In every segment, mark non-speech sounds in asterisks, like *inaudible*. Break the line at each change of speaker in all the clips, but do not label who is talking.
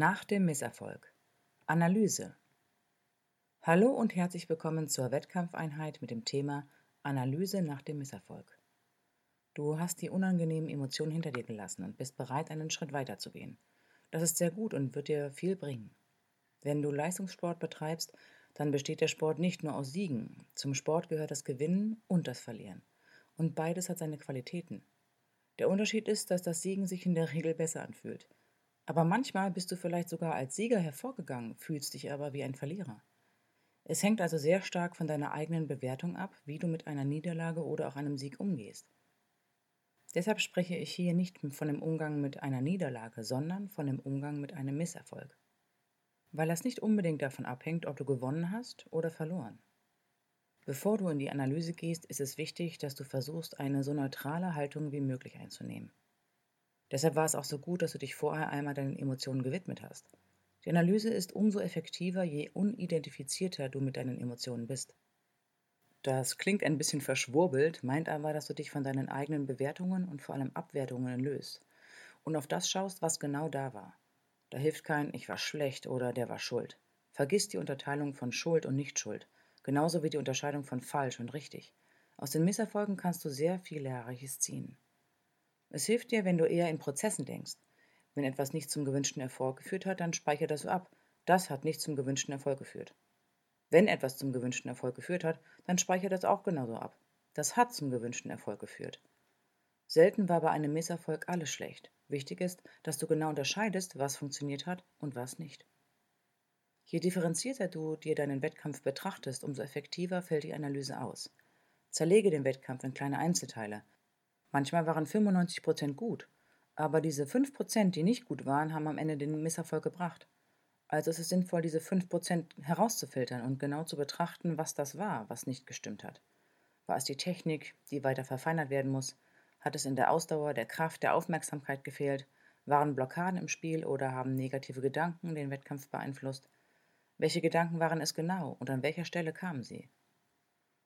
Nach dem Misserfolg. Analyse. Hallo und herzlich willkommen zur Wettkampfeinheit mit dem Thema Analyse nach dem Misserfolg. Du hast die unangenehmen Emotionen hinter dir gelassen und bist bereit, einen Schritt weiterzugehen. Das ist sehr gut und wird dir viel bringen. Wenn du Leistungssport betreibst, dann besteht der Sport nicht nur aus Siegen. Zum Sport gehört das Gewinnen und das Verlieren. Und beides hat seine Qualitäten. Der Unterschied ist, dass das Siegen sich in der Regel besser anfühlt. Aber manchmal bist du vielleicht sogar als Sieger hervorgegangen, fühlst dich aber wie ein Verlierer. Es hängt also sehr stark von deiner eigenen Bewertung ab, wie du mit einer Niederlage oder auch einem Sieg umgehst. Deshalb spreche ich hier nicht von dem Umgang mit einer Niederlage, sondern von dem Umgang mit einem Misserfolg. Weil das nicht unbedingt davon abhängt, ob du gewonnen hast oder verloren. Bevor du in die Analyse gehst, ist es wichtig, dass du versuchst, eine so neutrale Haltung wie möglich einzunehmen. Deshalb war es auch so gut, dass du dich vorher einmal deinen Emotionen gewidmet hast. Die Analyse ist umso effektiver, je unidentifizierter du mit deinen Emotionen bist. Das klingt ein bisschen verschwurbelt, meint aber, dass du dich von deinen eigenen Bewertungen und vor allem Abwertungen löst und auf das schaust, was genau da war. Da hilft kein Ich war schlecht oder der war schuld. Vergiss die Unterteilung von Schuld und Nichtschuld, genauso wie die Unterscheidung von falsch und richtig. Aus den Misserfolgen kannst du sehr viel Lehrreiches ziehen. Es hilft dir, wenn du eher in Prozessen denkst. Wenn etwas nicht zum gewünschten Erfolg geführt hat, dann speichere das ab. Das hat nicht zum gewünschten Erfolg geführt. Wenn etwas zum gewünschten Erfolg geführt hat, dann speichere das auch genauso ab. Das hat zum gewünschten Erfolg geführt. Selten war bei einem Misserfolg alles schlecht. Wichtig ist, dass du genau unterscheidest, was funktioniert hat und was nicht. Je differenzierter du dir deinen Wettkampf betrachtest, umso effektiver fällt die Analyse aus. Zerlege den Wettkampf in kleine Einzelteile. Manchmal waren 95% gut aber diese 5%, die nicht gut waren, haben am Ende den Misserfolg gebracht. Also ist es sinnvoll, diese 5% herauszufiltern und genau zu betrachten, was das war, was nicht gestimmt hat. War es die Technik, die weiter verfeinert werden muss? Hat es in der Ausdauer, der Kraft, der Aufmerksamkeit gefehlt? Waren Blockaden im Spiel oder haben negative Gedanken den Wettkampf beeinflusst? Welche Gedanken waren es genau und an welcher Stelle kamen sie?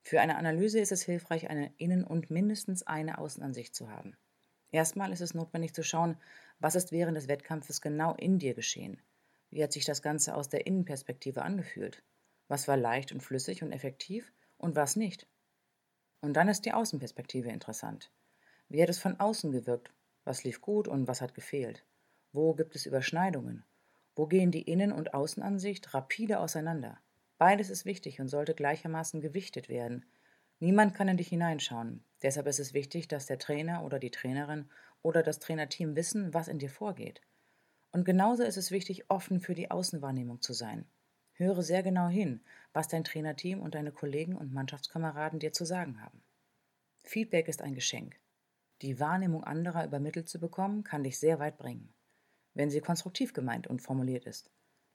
Für eine Analyse ist es hilfreich, eine Innen- und mindestens eine Außenansicht zu haben. Erstmal ist es notwendig zu schauen, was ist während des Wettkampfes genau in dir geschehen. Wie hat sich das Ganze aus der Innenperspektive angefühlt? Was war leicht und flüssig und effektiv und was nicht? Und dann ist die Außenperspektive interessant. Wie hat es von außen gewirkt? Was lief gut und was hat gefehlt? Wo gibt es Überschneidungen? Wo gehen die Innen- und Außenansicht rapide auseinander? Beides ist wichtig und sollte gleichermaßen gewichtet werden, Niemand kann in dich hineinschauen. Deshalb ist es wichtig, dass der Trainer oder die Trainerin oder das Trainerteam wissen, was in dir vorgeht. Und genauso ist es wichtig, offen für die Außenwahrnehmung zu sein. Höre sehr genau hin, was dein Trainerteam und deine Kollegen und Mannschaftskameraden dir zu sagen haben. Feedback ist ein Geschenk. Die Wahrnehmung anderer übermittelt zu bekommen, kann dich sehr weit bringen, wenn sie konstruktiv gemeint und formuliert ist.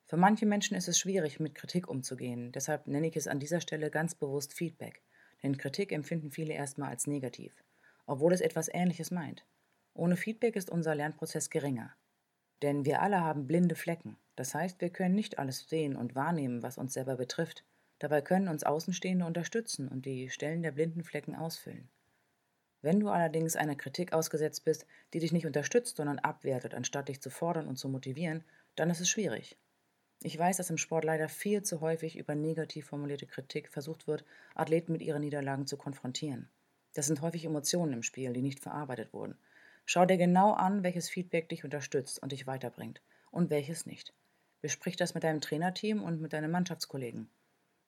Für manche Menschen ist es schwierig, mit Kritik umzugehen, deshalb nenne ich es an dieser Stelle ganz bewusst Feedback denn Kritik empfinden viele erstmal als negativ, obwohl es etwas Ähnliches meint. Ohne Feedback ist unser Lernprozess geringer. Denn wir alle haben blinde Flecken, das heißt, wir können nicht alles sehen und wahrnehmen, was uns selber betrifft. Dabei können uns Außenstehende unterstützen und die Stellen der blinden Flecken ausfüllen. Wenn du allerdings einer Kritik ausgesetzt bist, die dich nicht unterstützt, sondern abwertet, anstatt dich zu fordern und zu motivieren, dann ist es schwierig. Ich weiß, dass im Sport leider viel zu häufig über negativ formulierte Kritik versucht wird, Athleten mit ihren Niederlagen zu konfrontieren. Das sind häufig Emotionen im Spiel, die nicht verarbeitet wurden. Schau dir genau an, welches Feedback dich unterstützt und dich weiterbringt und welches nicht. Besprich das mit deinem Trainerteam und mit deinen Mannschaftskollegen.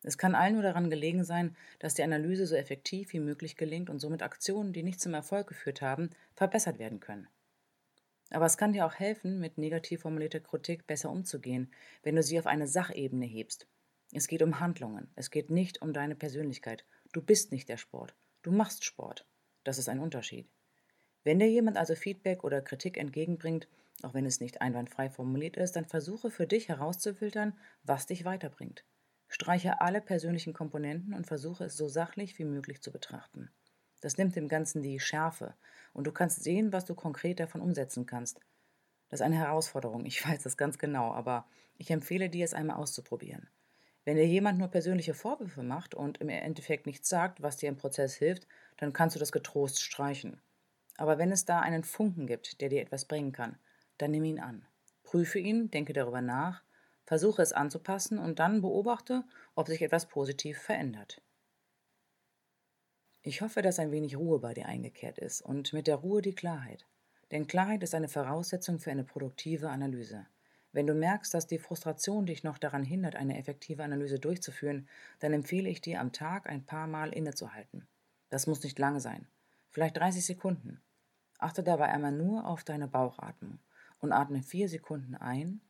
Es kann allen nur daran gelegen sein, dass die Analyse so effektiv wie möglich gelingt und somit Aktionen, die nicht zum Erfolg geführt haben, verbessert werden können. Aber es kann dir auch helfen, mit negativ formulierter Kritik besser umzugehen, wenn du sie auf eine Sachebene hebst. Es geht um Handlungen, es geht nicht um deine Persönlichkeit. Du bist nicht der Sport, du machst Sport. Das ist ein Unterschied. Wenn dir jemand also Feedback oder Kritik entgegenbringt, auch wenn es nicht einwandfrei formuliert ist, dann versuche für dich herauszufiltern, was dich weiterbringt. Streiche alle persönlichen Komponenten und versuche es so sachlich wie möglich zu betrachten. Das nimmt dem Ganzen die Schärfe und du kannst sehen, was du konkret davon umsetzen kannst. Das ist eine Herausforderung, ich *laughs* weiß das ganz genau, aber ich empfehle dir, es einmal auszuprobieren. Wenn dir jemand nur persönliche Vorwürfe macht und im Endeffekt nichts sagt, was dir im Prozess hilft, dann kannst du das getrost streichen. Aber wenn es da einen Funken gibt, der dir etwas bringen kann, dann nimm ihn an. Prüfe ihn, denke darüber nach Versuche es anzupassen und dann beobachte, ob sich etwas positiv verändert. Ich hoffe, dass ein wenig Ruhe bei dir eingekehrt ist und mit der Ruhe die Klarheit. Denn Klarheit ist eine Voraussetzung für eine produktive Analyse. Wenn du merkst, dass die Frustration dich noch daran hindert, eine effektive Analyse durchzuführen, dann empfehle ich dir, am Tag ein paar Mal innezuhalten. Das muss nicht lange sein, vielleicht 30 Sekunden. Achte dabei einmal nur auf deine Bauchatmung und atme vier Sekunden ein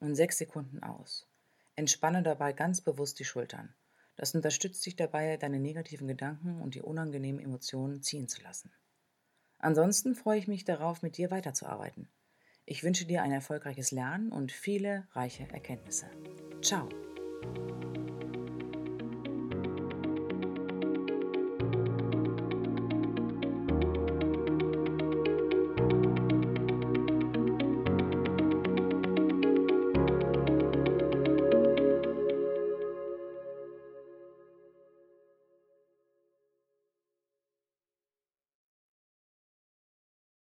und sechs Sekunden aus. Entspanne dabei ganz bewusst die Schultern. Das unterstützt dich dabei, deine negativen Gedanken und die unangenehmen Emotionen ziehen zu lassen. Ansonsten freue ich mich darauf, mit dir weiterzuarbeiten. Ich wünsche dir ein erfolgreiches Lernen und viele reiche Erkenntnisse. Ciao!